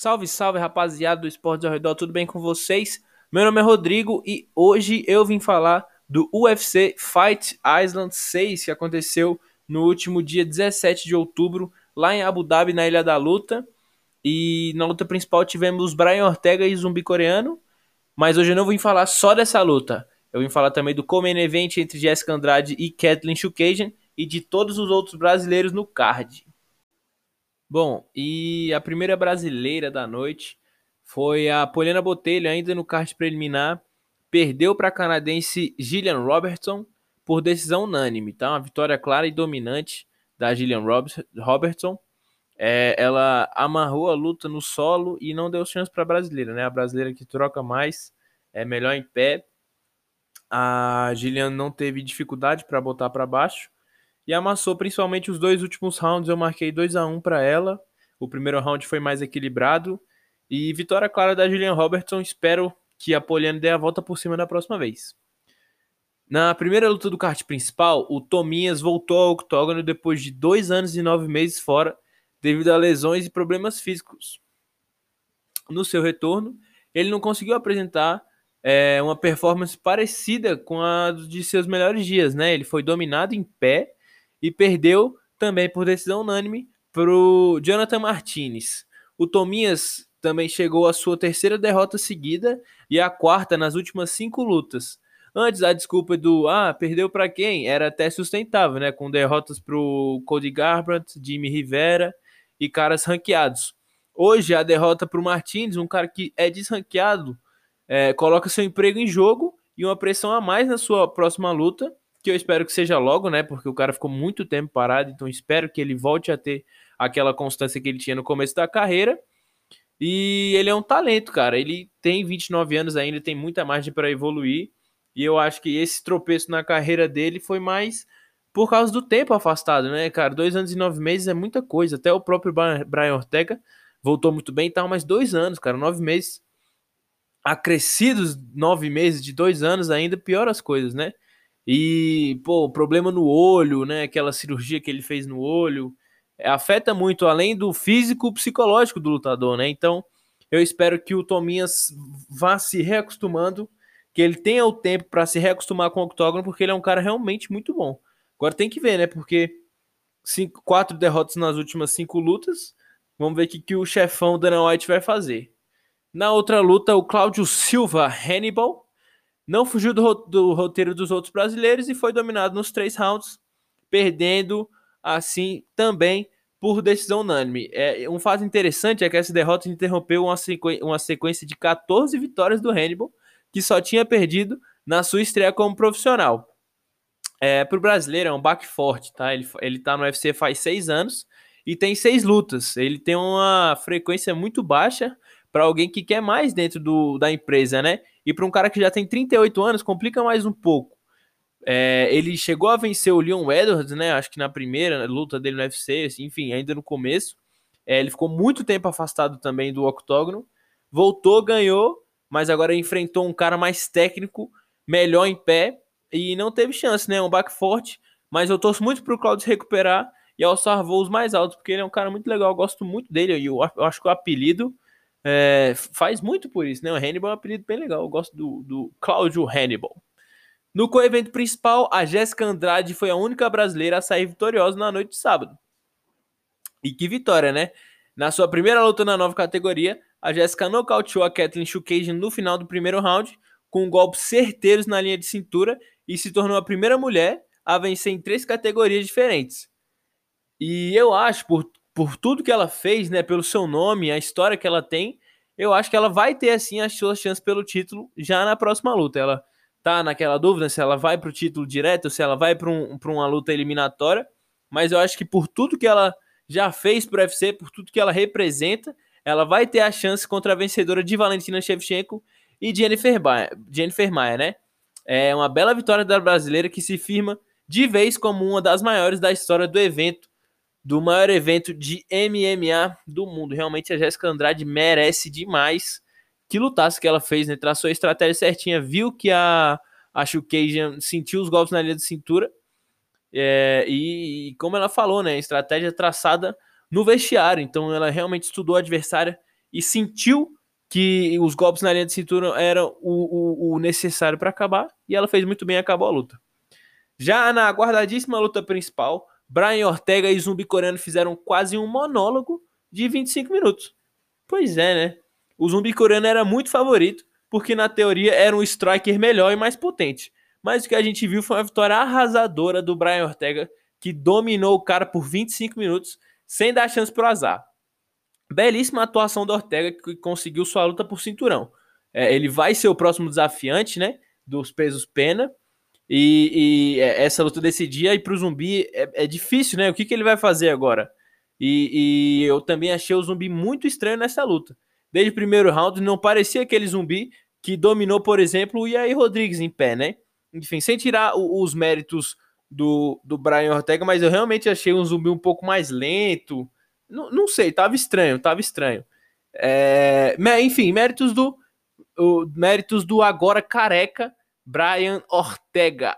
Salve, salve, rapaziada do Esportes ao Redor, tudo bem com vocês? Meu nome é Rodrigo e hoje eu vim falar do UFC Fight Island 6 que aconteceu no último dia 17 de outubro lá em Abu Dhabi, na Ilha da Luta. E na luta principal tivemos Brian Ortega e Zumbi Coreano, mas hoje eu não vim falar só dessa luta. Eu vim falar também do Common Event entre Jessica Andrade e Kathleen Chukagian e de todos os outros brasileiros no card. Bom, e a primeira brasileira da noite foi a Poliana Botelho, ainda no card preliminar, perdeu para a canadense Gillian Robertson por decisão unânime, tá? Uma vitória clara e dominante da Gillian Robertson. É, ela amarrou a luta no solo e não deu chance para a brasileira, né? A brasileira que troca mais, é melhor em pé. A Gillian não teve dificuldade para botar para baixo e amassou principalmente os dois últimos rounds. Eu marquei 2 a 1 para ela. O primeiro round foi mais equilibrado e vitória clara da Julian Robertson. Espero que a Poliana dê a volta por cima da próxima vez. Na primeira luta do kart principal, o Tominhas voltou ao octógono depois de dois anos e nove meses fora, devido a lesões e problemas físicos. No seu retorno, ele não conseguiu apresentar é, uma performance parecida com a de seus melhores dias, né? Ele foi dominado em pé e perdeu também por decisão unânime para o Jonathan Martinez. O Tominhas também chegou à sua terceira derrota seguida e a quarta nas últimas cinco lutas. Antes, a desculpa do ah, perdeu para quem? Era até sustentável, né? Com derrotas para o Cody Garbrandt, Jimmy Rivera e caras ranqueados. Hoje, a derrota para o Martins, um cara que é desranqueado, é, coloca seu emprego em jogo e uma pressão a mais na sua próxima luta que eu espero que seja logo, né? Porque o cara ficou muito tempo parado, então espero que ele volte a ter aquela constância que ele tinha no começo da carreira. E ele é um talento, cara. Ele tem 29 anos ainda, tem muita margem para evoluir. E eu acho que esse tropeço na carreira dele foi mais por causa do tempo afastado, né, cara? Dois anos e nove meses é muita coisa. Até o próprio Brian Ortega voltou muito bem e tal, mas dois anos, cara, nove meses. Acrescidos nove meses de dois anos ainda, pior as coisas, né? E, pô, problema no olho, né? Aquela cirurgia que ele fez no olho, é, afeta muito, além do físico, psicológico do lutador, né? Então, eu espero que o Tominhas vá se reacostumando, que ele tenha o tempo para se reacostumar com o octógono, porque ele é um cara realmente muito bom. Agora tem que ver, né? Porque cinco, quatro derrotas nas últimas cinco lutas. Vamos ver o que, que o chefão Dana White vai fazer. Na outra luta, o Cláudio Silva Hannibal não fugiu do, do roteiro dos outros brasileiros e foi dominado nos três rounds, perdendo assim também por decisão unânime. É, um fato interessante é que essa derrota interrompeu uma, sequ... uma sequência de 14 vitórias do Hannibal, que só tinha perdido na sua estreia como profissional. É, Para o brasileiro é um baque forte, tá? Ele, ele tá no UFC faz seis anos e tem seis lutas. Ele tem uma frequência muito baixa para alguém que quer mais dentro do, da empresa, né? E para um cara que já tem 38 anos, complica mais um pouco. É, ele chegou a vencer o Leon Edwards, né? Acho que na primeira luta dele no UFC, assim, enfim, ainda no começo. É, ele ficou muito tempo afastado também do octógono. Voltou, ganhou, mas agora enfrentou um cara mais técnico, melhor em pé e não teve chance, né? Um baque forte. Mas eu torço muito pro Claudio recuperar e alçar voos mais altos, porque ele é um cara muito legal. Eu gosto muito dele e eu, eu acho que o apelido é, faz muito por isso, né? O Hannibal é um apelido bem legal. Eu gosto do, do Cláudio Hannibal. No co-evento principal, a Jéssica Andrade foi a única brasileira a sair vitoriosa na noite de sábado. E que vitória, né? Na sua primeira luta na nova categoria, a Jéssica nocauteou a Kathleen Chukagian no final do primeiro round, com golpes certeiros na linha de cintura e se tornou a primeira mulher a vencer em três categorias diferentes. E eu acho, por por tudo que ela fez, né, pelo seu nome, a história que ela tem, eu acho que ela vai ter assim as suas chances pelo título já na próxima luta. Ela tá naquela dúvida se ela vai para o título direto, se ela vai para um, uma luta eliminatória, mas eu acho que por tudo que ela já fez para UFC, por tudo que ela representa, ela vai ter a chance contra a vencedora de Valentina Shevchenko e Jennifer, ba Jennifer Maia, né? É uma bela vitória da brasileira que se firma de vez como uma das maiores da história do evento do maior evento de MMA do mundo. Realmente a Jéssica Andrade merece demais que lutasse que ela fez, né? Traçou a estratégia certinha, viu que a, a Shukajan sentiu os golpes na linha de cintura. É, e, e, como ela falou, né? Estratégia traçada no vestiário. Então ela realmente estudou a adversária e sentiu que os golpes na linha de cintura eram o, o, o necessário para acabar, e ela fez muito bem acabou a luta. Já na aguardadíssima luta principal, Brian Ortega e Zumbi Coreano fizeram quase um monólogo de 25 minutos. Pois é, né? O Zumbi Coreano era muito favorito, porque na teoria era um striker melhor e mais potente. Mas o que a gente viu foi uma vitória arrasadora do Brian Ortega, que dominou o cara por 25 minutos, sem dar chance pro azar. Belíssima atuação do Ortega, que conseguiu sua luta por cinturão. É, ele vai ser o próximo desafiante, né? Dos pesos pena. E, e é, essa luta desse dia, e pro zumbi é, é difícil, né? O que, que ele vai fazer agora? E, e, eu também achei o zumbi muito estranho nessa luta. Desde o primeiro round, não parecia aquele zumbi que dominou, por exemplo, o Yair Rodrigues em pé, né? Enfim, sem tirar o, os méritos do, do Brian Ortega, mas eu realmente achei um zumbi um pouco mais lento. Não, não sei, tava estranho, tava estranho. É, enfim, méritos do o, méritos do agora careca Brian Ortega.